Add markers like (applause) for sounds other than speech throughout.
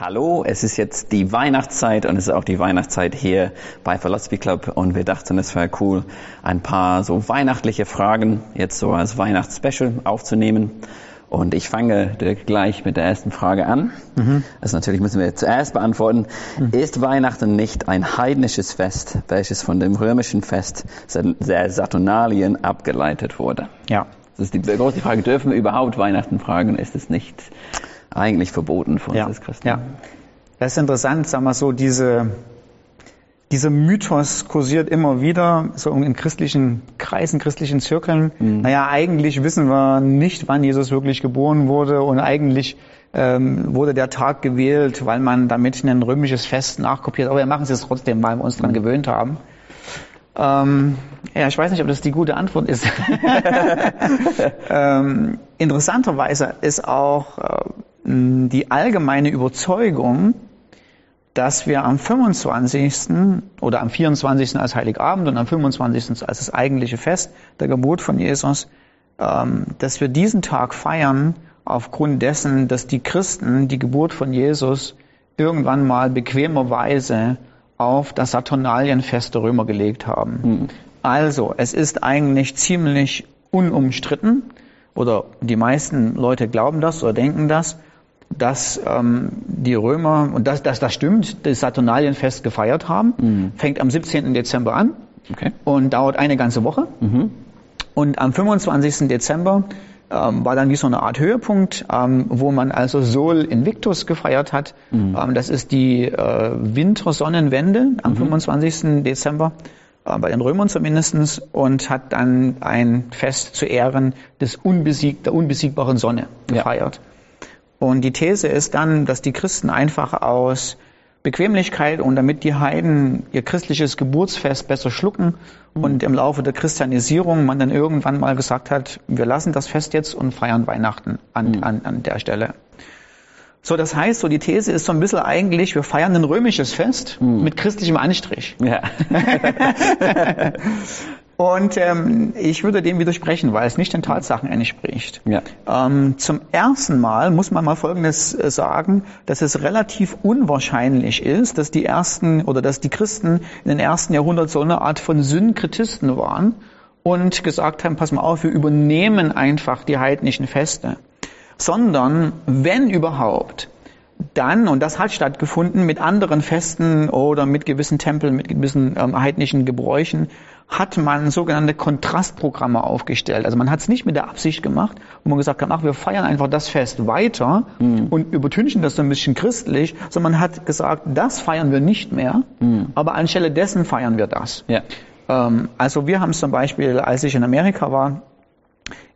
Hallo, es ist jetzt die Weihnachtszeit und es ist auch die Weihnachtszeit hier bei Philosophy Club und wir dachten, es wäre cool, ein paar so weihnachtliche Fragen jetzt so als Weihnachtsspecial aufzunehmen. Und ich fange gleich mit der ersten Frage an. Mhm. Also natürlich müssen wir zuerst beantworten, mhm. ist Weihnachten nicht ein heidnisches Fest, welches von dem römischen Fest der Saturnalien abgeleitet wurde? Ja. Das ist die große Frage, dürfen wir überhaupt Weihnachten fragen? Ist es nicht eigentlich verboten von ja. uns Christen? Ja. Das ist interessant, sagen wir so, diese dieser Mythos kursiert immer wieder, so in christlichen Kreisen, christlichen Zirkeln. Mhm. Naja, eigentlich wissen wir nicht, wann Jesus wirklich geboren wurde und eigentlich ähm, wurde der Tag gewählt, weil man damit ein römisches Fest nachkopiert. Aber wir machen es jetzt trotzdem, weil wir uns daran mhm. gewöhnt haben. Ähm, ja, ich weiß nicht, ob das die gute Antwort ist. (laughs) (laughs) ähm, interessanterweise ist auch äh, die allgemeine Überzeugung, dass wir am 25. oder am 24. als Heiligabend und am 25. als das eigentliche Fest der Geburt von Jesus, ähm, dass wir diesen Tag feiern aufgrund dessen, dass die Christen die Geburt von Jesus irgendwann mal bequemerweise auf das Saturnalienfest der Römer gelegt haben. Mhm. Also, es ist eigentlich ziemlich unumstritten, oder die meisten Leute glauben das oder denken das, dass ähm, die Römer, und dass das, das stimmt, das Saturnalienfest gefeiert haben. Mhm. Fängt am 17. Dezember an okay. und dauert eine ganze Woche. Mhm. Und am 25. Dezember ähm, war dann wie so eine Art Höhepunkt, ähm, wo man also Sol Invictus gefeiert hat. Mhm. Ähm, das ist die äh, Wintersonnenwende am 25. Mhm. Dezember äh, bei den Römern zumindestens und hat dann ein Fest zu Ehren des unbesieg der unbesiegbaren Sonne gefeiert. Ja. Und die These ist dann, dass die Christen einfach aus Bequemlichkeit und damit die Heiden ihr christliches Geburtsfest besser schlucken mhm. und im Laufe der Christianisierung man dann irgendwann mal gesagt hat, wir lassen das Fest jetzt und feiern Weihnachten an, mhm. an, an der Stelle. So, das heißt, so die These ist so ein bisschen eigentlich, wir feiern ein römisches Fest mhm. mit christlichem Anstrich. Ja. (laughs) (laughs) Und ähm, ich würde dem widersprechen, weil es nicht den Tatsachen entspricht. Ja. Ähm, zum ersten Mal muss man mal Folgendes äh, sagen, dass es relativ unwahrscheinlich ist, dass die ersten oder dass die Christen in den ersten Jahrhundert so eine Art von Synkretisten waren und gesagt haben, pass mal auf, wir übernehmen einfach die heidnischen Feste. Sondern, wenn überhaupt, dann, und das hat stattgefunden, mit anderen Festen oder mit gewissen Tempeln, mit gewissen ähm, heidnischen Gebräuchen, hat man sogenannte Kontrastprogramme aufgestellt. Also man hat es nicht mit der Absicht gemacht, wo man gesagt hat, ach, wir feiern einfach das Fest weiter mhm. und übertünchen das so ein bisschen christlich, sondern man hat gesagt, das feiern wir nicht mehr, mhm. aber anstelle dessen feiern wir das. Ja. Ähm, also wir haben zum Beispiel, als ich in Amerika war,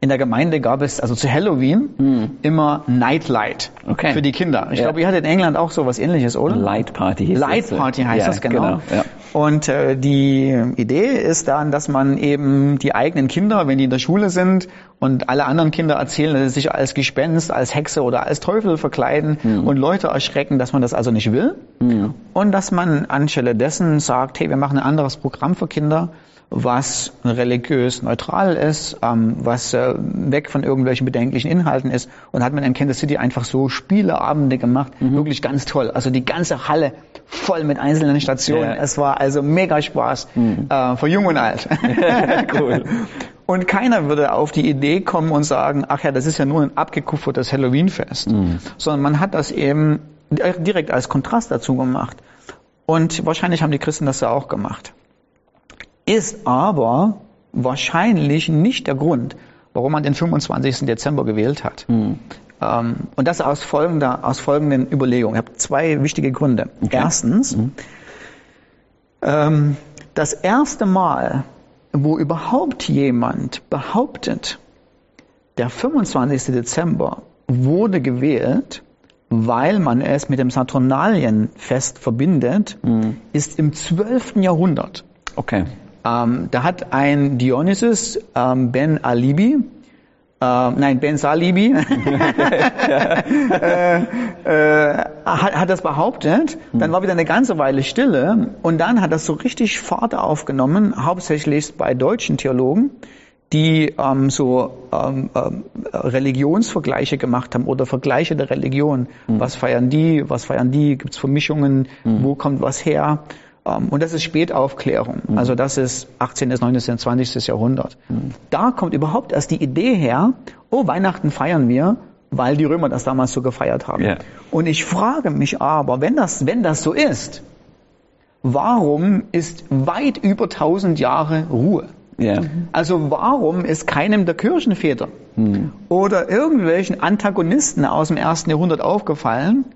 in der Gemeinde gab es also zu Halloween hm. immer Nightlight okay. für die Kinder. Ich ja. glaube, ihr hattet in England auch so was ähnliches, oder? Light Party hieß Light das. Party heißt ja, das, genau. genau ja. Und äh, die Idee ist dann, dass man eben die eigenen Kinder, wenn die in der Schule sind und alle anderen Kinder erzählen, dass sie sich als Gespenst, als Hexe oder als Teufel verkleiden hm. und Leute erschrecken, dass man das also nicht will. Hm. Und dass man anstelle dessen sagt, hey, wir machen ein anderes Programm für Kinder was religiös neutral ist, ähm, was äh, weg von irgendwelchen bedenklichen Inhalten ist. Und hat man in Kansas City einfach so Spieleabende gemacht, mhm. wirklich ganz toll. Also die ganze Halle voll mit einzelnen Stationen. Ja. Es war also mega Spaß mhm. äh, für Jung und Alt. (laughs) cool. (laughs) Und keiner würde auf die Idee kommen und sagen, ach ja, das ist ja nur ein abgekupfertes Halloween-Fest. Mhm. Sondern man hat das eben direkt als Kontrast dazu gemacht. Und wahrscheinlich haben die Christen das ja auch gemacht ist aber wahrscheinlich nicht der Grund, warum man den 25. Dezember gewählt hat. Mhm. Ähm, und das aus, folgender, aus folgenden Überlegungen. Ich habe zwei wichtige Gründe. Okay. Erstens, mhm. ähm, das erste Mal, wo überhaupt jemand behauptet, der 25. Dezember wurde gewählt, weil man es mit dem Saturnalienfest verbindet, mhm. ist im 12. Jahrhundert. Okay. Ähm, da hat ein Dionysus ähm, Ben Alibi, äh, nein, Ben Salibi, (laughs) äh, äh, hat, hat das behauptet. Dann war wieder eine ganze Weile Stille und dann hat das so richtig Fahrt aufgenommen, hauptsächlich bei deutschen Theologen, die ähm, so ähm, ähm, Religionsvergleiche gemacht haben oder Vergleiche der Religion. Mhm. Was feiern die, was feiern die, gibt es Vermischungen, mhm. wo kommt was her? Ähm, und das ist Spätaufklärung. Mhm. Also das ist 18., 19., 20. Jahrhundert. Mhm. Da kommt überhaupt erst die Idee her, oh, Weihnachten feiern wir, weil die Römer das damals so gefeiert haben. Yeah. Und ich frage mich aber, wenn das, wenn das so ist, warum ist weit über 1000 Jahre Ruhe? Yeah. Also warum ist keinem der Kirchenväter hm. oder irgendwelchen Antagonisten aus dem ersten Jahrhundert aufgefallen,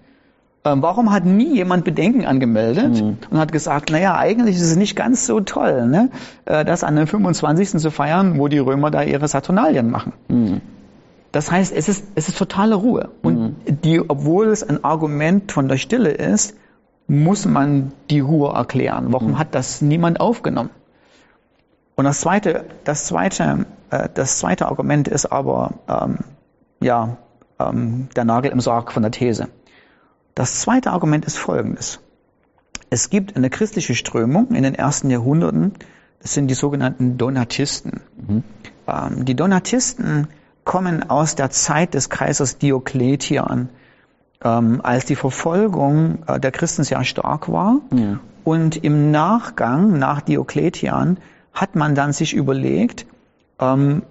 ähm, warum hat nie jemand Bedenken angemeldet hm. und hat gesagt, naja, eigentlich ist es nicht ganz so toll, ne, äh, das an dem 25. zu feiern, wo die Römer da ihre Saturnalien machen. Hm. Das heißt, es ist, es ist totale Ruhe. Und hm. die, obwohl es ein Argument von der Stille ist, muss man die Ruhe erklären. Warum hm. hat das niemand aufgenommen? Und das zweite, das zweite, äh, das zweite Argument ist aber ähm, ja ähm, der Nagel im Sarg von der These. Das zweite Argument ist folgendes: Es gibt eine christliche Strömung in den ersten Jahrhunderten. Das sind die sogenannten Donatisten. Mhm. Ähm, die Donatisten kommen aus der Zeit des Kaisers Diokletian, ähm, als die Verfolgung äh, der Christen sehr stark war. Ja. Und im Nachgang, nach Diokletian, hat man dann sich überlegt, ähm,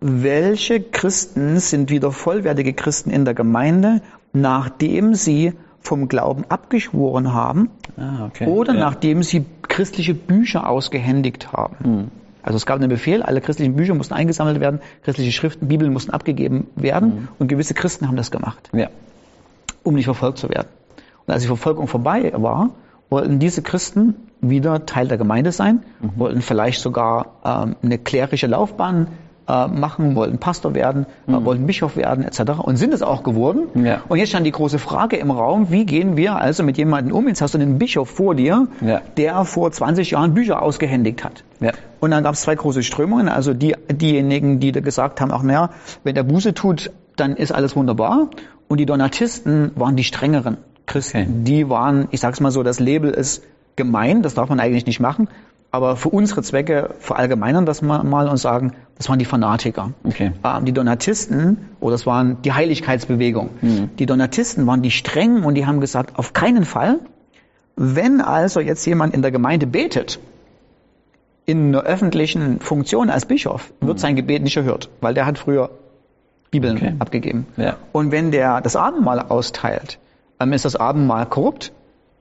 welche Christen sind wieder vollwertige Christen in der Gemeinde, nachdem sie vom Glauben abgeschworen haben ah, okay. oder ja. nachdem sie christliche Bücher ausgehändigt haben. Hm. Also es gab einen Befehl, alle christlichen Bücher mussten eingesammelt werden, christliche Schriften, Bibeln mussten abgegeben werden hm. und gewisse Christen haben das gemacht, ja. um nicht verfolgt zu werden. Und als die Verfolgung vorbei war, wollten diese Christen wieder Teil der Gemeinde sein, mhm. wollten vielleicht sogar ähm, eine klärische Laufbahn äh, machen, wollten Pastor werden, äh, mhm. äh, wollten Bischof werden etc. und sind es auch geworden. Ja. Und jetzt stand die große Frage im Raum, wie gehen wir also mit jemandem um? Jetzt hast du einen Bischof vor dir, ja. der vor 20 Jahren Bücher ausgehändigt hat. Ja. Und dann gab es zwei große Strömungen, also die, diejenigen, die da gesagt haben, ach naja, wenn der Buße tut, dann ist alles wunderbar. Und die Donatisten waren die strengeren Christen. Okay. Die waren, ich sag's mal so, das Label ist gemein, das darf man eigentlich nicht machen. Aber für unsere Zwecke verallgemeinern das mal und sagen, das waren die Fanatiker. Okay. Ähm, die Donatisten, oder das waren die Heiligkeitsbewegung. Mhm. Die Donatisten waren die strengen und die haben gesagt, auf keinen Fall, wenn also jetzt jemand in der Gemeinde betet, in einer öffentlichen Funktion als Bischof, wird mhm. sein Gebet nicht erhört, weil der hat früher Bibeln okay. abgegeben. Ja. Und wenn der das Abendmahl austeilt, dann ist das Abendmahl korrupt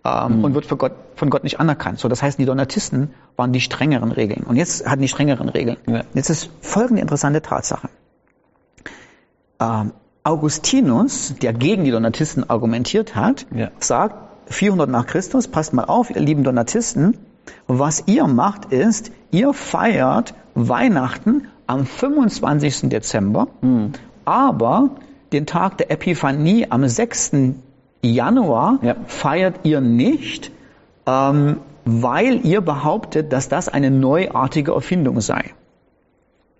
ähm, mhm. und wird Gott, von Gott nicht anerkannt. So, das heißt, die Donatisten waren die strengeren Regeln. Und jetzt hatten die strengeren Regeln. Ja. Jetzt ist folgende interessante Tatsache. Ähm, Augustinus, der gegen die Donatisten argumentiert hat, ja. sagt, 400 nach Christus, passt mal auf, ihr lieben Donatisten, was ihr macht ist, ihr feiert Weihnachten am 25. Dezember, mhm. aber den Tag der Epiphanie am 6. Januar ja. feiert ihr nicht, ähm, weil ihr behauptet, dass das eine neuartige Erfindung sei.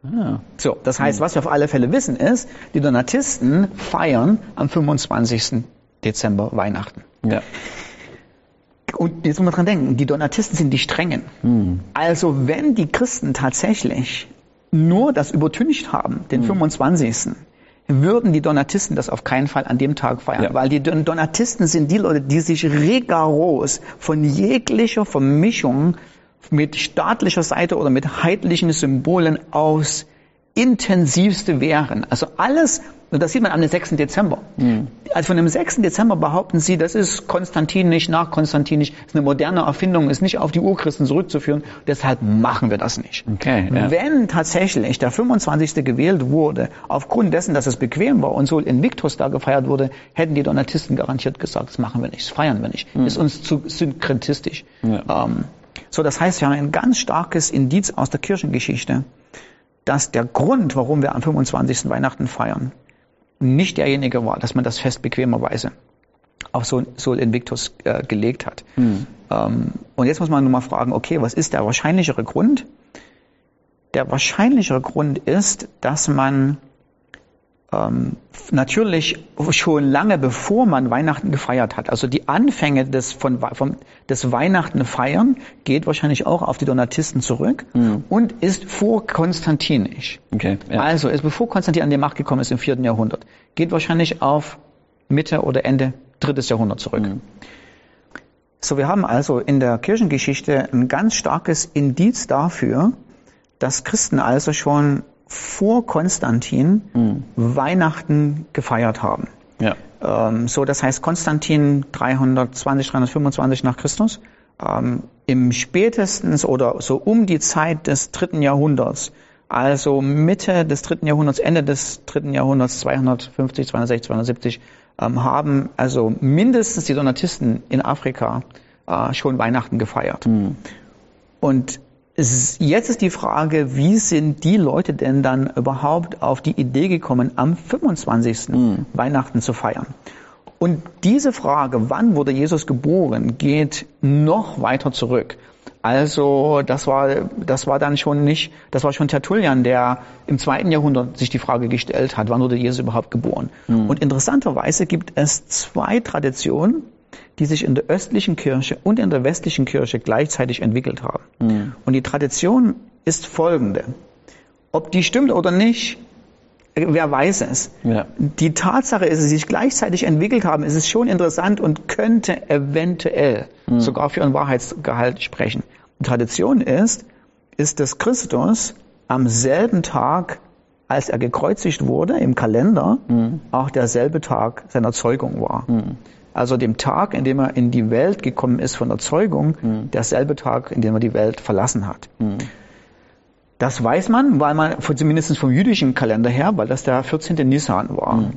Ah. So, das heißt, hm. was wir auf alle Fälle wissen ist, die Donatisten feiern am 25. Dezember Weihnachten. Ja. Und jetzt muss man dran denken, die Donatisten sind die Strengen. Hm. Also wenn die Christen tatsächlich nur das übertüncht haben, den hm. 25 würden die Donatisten das auf keinen Fall an dem Tag feiern, ja. weil die Donatisten sind die Leute, die sich rigoros von jeglicher Vermischung mit staatlicher Seite oder mit heidlichen Symbolen aus intensivste wehren. Also alles, und das sieht man am 6. Dezember. Mhm. Also von dem 6. Dezember behaupten sie, das ist konstantinisch, nach konstantinisch, ist eine moderne Erfindung, ist nicht auf die Urchristen zurückzuführen. Deshalb machen wir das nicht. Okay, ja. Wenn tatsächlich der 25. gewählt wurde, aufgrund dessen, dass es bequem war und so Invictus da gefeiert wurde, hätten die Donatisten garantiert gesagt, das machen wir nicht, das feiern wir nicht. Mhm. Ist uns zu synkretistisch. Ja. Ähm, so, das heißt, wir haben ein ganz starkes Indiz aus der Kirchengeschichte, dass der Grund, warum wir am 25. Weihnachten feiern, nicht derjenige war, dass man das Fest bequemerweise auf Sol, Invictus äh, gelegt hat. Hm. Ähm, und jetzt muss man nur mal fragen, okay, was ist der wahrscheinlichere Grund? Der wahrscheinlichere Grund ist, dass man ähm, natürlich schon lange bevor man Weihnachten gefeiert hat. Also die Anfänge des, von, vom, des Weihnachten feiern geht wahrscheinlich auch auf die Donatisten zurück mhm. und ist vor konstantinisch. Okay, ja. Also ist bevor Konstantin an die Macht gekommen ist im vierten Jahrhundert. Geht wahrscheinlich auf Mitte oder Ende drittes Jahrhundert zurück. Mhm. So, wir haben also in der Kirchengeschichte ein ganz starkes Indiz dafür, dass Christen also schon vor Konstantin mhm. Weihnachten gefeiert haben. Ja. Ähm, so, das heißt Konstantin 320, 325 nach Christus. Ähm, Im spätestens oder so um die Zeit des dritten Jahrhunderts, also Mitte des dritten Jahrhunderts, Ende des dritten Jahrhunderts, 250, 260, 270, ähm, haben also mindestens die Donatisten in Afrika äh, schon Weihnachten gefeiert. Mhm. Und Jetzt ist die Frage, wie sind die Leute denn dann überhaupt auf die Idee gekommen, am 25. Mhm. Weihnachten zu feiern? Und diese Frage, wann wurde Jesus geboren, geht noch weiter zurück. Also das war, das war dann schon nicht, das war schon Tertullian, der im zweiten Jahrhundert sich die Frage gestellt hat, wann wurde Jesus überhaupt geboren. Mhm. Und interessanterweise gibt es zwei Traditionen, die sich in der östlichen Kirche und in der westlichen Kirche gleichzeitig entwickelt haben. Mhm. Und die Tradition ist folgende. Ob die stimmt oder nicht, wer weiß es. Ja. Die Tatsache ist, dass sie sich gleichzeitig entwickelt haben, ist es schon interessant und könnte eventuell mhm. sogar für einen Wahrheitsgehalt sprechen. Die Tradition ist, ist, dass Christus am selben Tag, als er gekreuzigt wurde, im Kalender, mhm. auch derselbe Tag seiner Zeugung war. Mhm also dem Tag, in dem er in die Welt gekommen ist von der Zeugung, mhm. derselbe Tag, in dem er die Welt verlassen hat. Mhm. Das weiß man, weil man zumindest vom jüdischen Kalender her, weil das der 14. Nisan war. Mhm.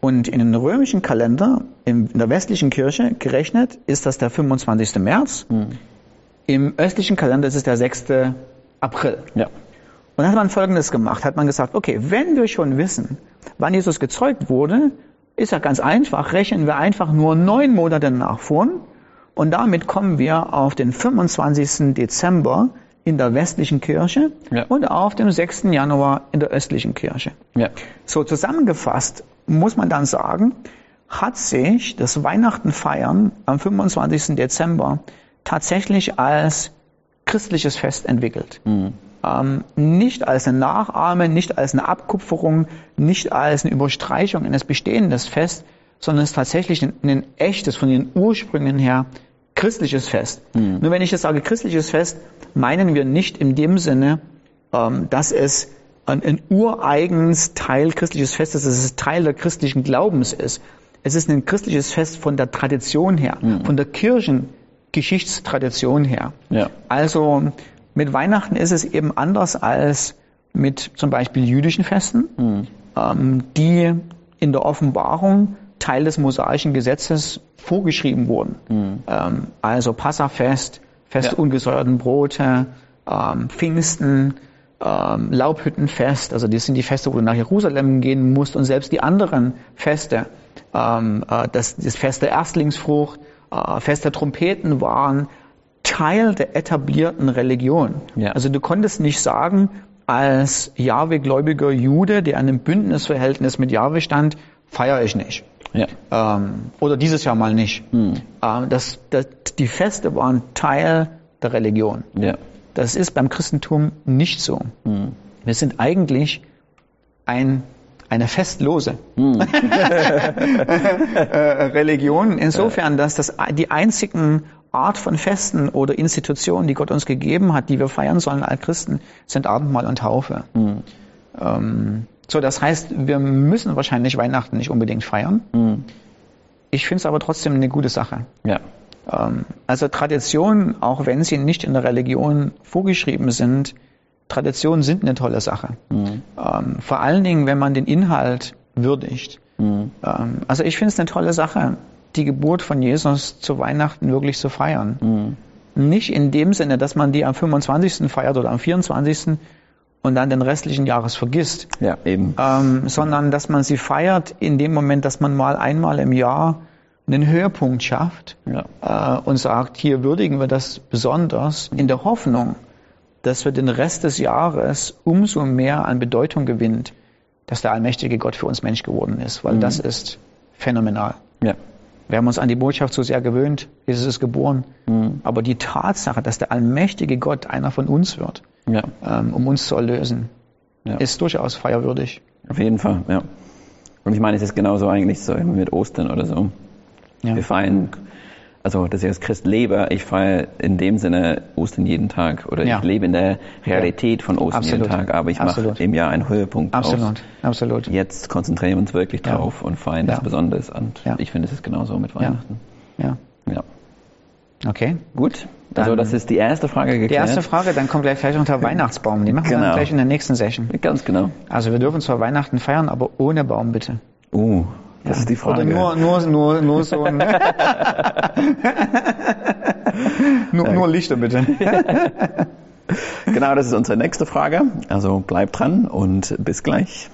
Und in den römischen Kalender, in der westlichen Kirche gerechnet, ist das der 25. März. Mhm. Im östlichen Kalender ist es der 6. April. Ja. Und dann hat man Folgendes gemacht, hat man gesagt, okay, wenn wir schon wissen, wann Jesus gezeugt wurde, ist ja ganz einfach, rechnen wir einfach nur neun Monate nach vorn und damit kommen wir auf den 25. Dezember in der westlichen Kirche ja. und auf dem 6. Januar in der östlichen Kirche. Ja. So zusammengefasst muss man dann sagen, hat sich das Weihnachtenfeiern am 25. Dezember tatsächlich als christliches Fest entwickelt. Mhm ähm, nicht als eine Nachahme, nicht als eine Abkupferung, nicht als eine Überstreichung eines bestehenden Fest, sondern es ist tatsächlich ein, ein, echtes, von den Ursprüngen her christliches Fest. Mhm. Nur wenn ich jetzt sage christliches Fest, meinen wir nicht in dem Sinne, ähm, dass es ein, ein ureigens Teil christliches Festes, dass es Teil der christlichen Glaubens ist. Es ist ein christliches Fest von der Tradition her, mhm. von der Kirchengeschichtstradition her. Ja. Also mit Weihnachten ist es eben anders als mit zum Beispiel jüdischen Festen, mhm. ähm, die in der Offenbarung Teil des mosaischen Gesetzes vorgeschrieben wurden. Mhm. Ähm, also Passafest, Fest ja. ungesäuerten Brote, ähm, Pfingsten, ähm, Laubhüttenfest, also das sind die Feste, wo du nach Jerusalem gehen musst und selbst die anderen Feste, ähm, äh, das, das Fest der Erstlingsfrucht, äh, Fest der Trompeten waren Teil der etablierten Religion. Ja. Also du konntest nicht sagen, als Jahwe-gläubiger Jude, der an einem Bündnisverhältnis mit Jahwe stand, feiere ich nicht. Ja. Ähm, oder dieses Jahr mal nicht. Hm. Ähm, das, das, die Feste waren Teil der Religion. Ja. Das ist beim Christentum nicht so. Hm. Wir sind eigentlich ein, eine festlose hm. (laughs) Religion, insofern, dass das die einzigen Art von Festen oder Institutionen, die Gott uns gegeben hat, die wir feiern sollen als Christen, sind Abendmahl und Taufe. Mhm. Ähm, so, das heißt, wir müssen wahrscheinlich Weihnachten nicht unbedingt feiern. Mhm. Ich finde es aber trotzdem eine gute Sache. Ja. Ähm, also Traditionen, auch wenn sie nicht in der Religion vorgeschrieben sind, Traditionen sind eine tolle Sache. Mhm. Ähm, vor allen Dingen, wenn man den Inhalt würdigt. Mhm. Ähm, also ich finde es eine tolle Sache, die Geburt von Jesus zu Weihnachten wirklich zu feiern. Mhm. Nicht in dem Sinne, dass man die am 25. feiert oder am 24. und dann den restlichen Jahres vergisst. Ja, eben. Ähm, sondern dass man sie feiert in dem Moment, dass man mal einmal im Jahr einen Höhepunkt schafft ja. äh, und sagt, hier würdigen wir das besonders in der Hoffnung, dass wir den Rest des Jahres umso mehr an Bedeutung gewinnt, dass der allmächtige Gott für uns Mensch geworden ist, weil mhm. das ist phänomenal. Ja. Wir haben uns an die Botschaft so sehr gewöhnt, Jesus ist geboren. Mhm. Aber die Tatsache, dass der allmächtige Gott einer von uns wird, ja. ähm, um uns zu erlösen, ja. ist durchaus feierwürdig. Auf jeden Fall, ja. Und ich meine, es ist genauso eigentlich so mit Ostern oder so. Ja. Wir feiern also dass ich als Christ lebe, ich feiere in dem Sinne Ostern jeden Tag oder ja. ich lebe in der Realität von Ostern Absolut. jeden Tag, aber ich mache im Jahr einen Höhepunkt Absolut. Aus. Absolut. Jetzt konzentrieren wir uns wirklich drauf ja. und feiern das Besonderes und ich finde, es ist genauso mit Weihnachten. Ja. ja. Okay. Gut. Dann also das ist die erste Frage geklärt. Die erste Frage, dann kommt gleich vielleicht noch der (laughs) Weihnachtsbaum. Die machen genau. wir dann gleich in der nächsten Session. Ganz genau. Also wir dürfen zwar Weihnachten feiern, aber ohne Baum bitte. Uh, das ist die Frage. Oder nur, nur, nur, nur so ein (laughs) nur, nur Lichter bitte. (laughs) genau, das ist unsere nächste Frage. Also bleibt dran und bis gleich.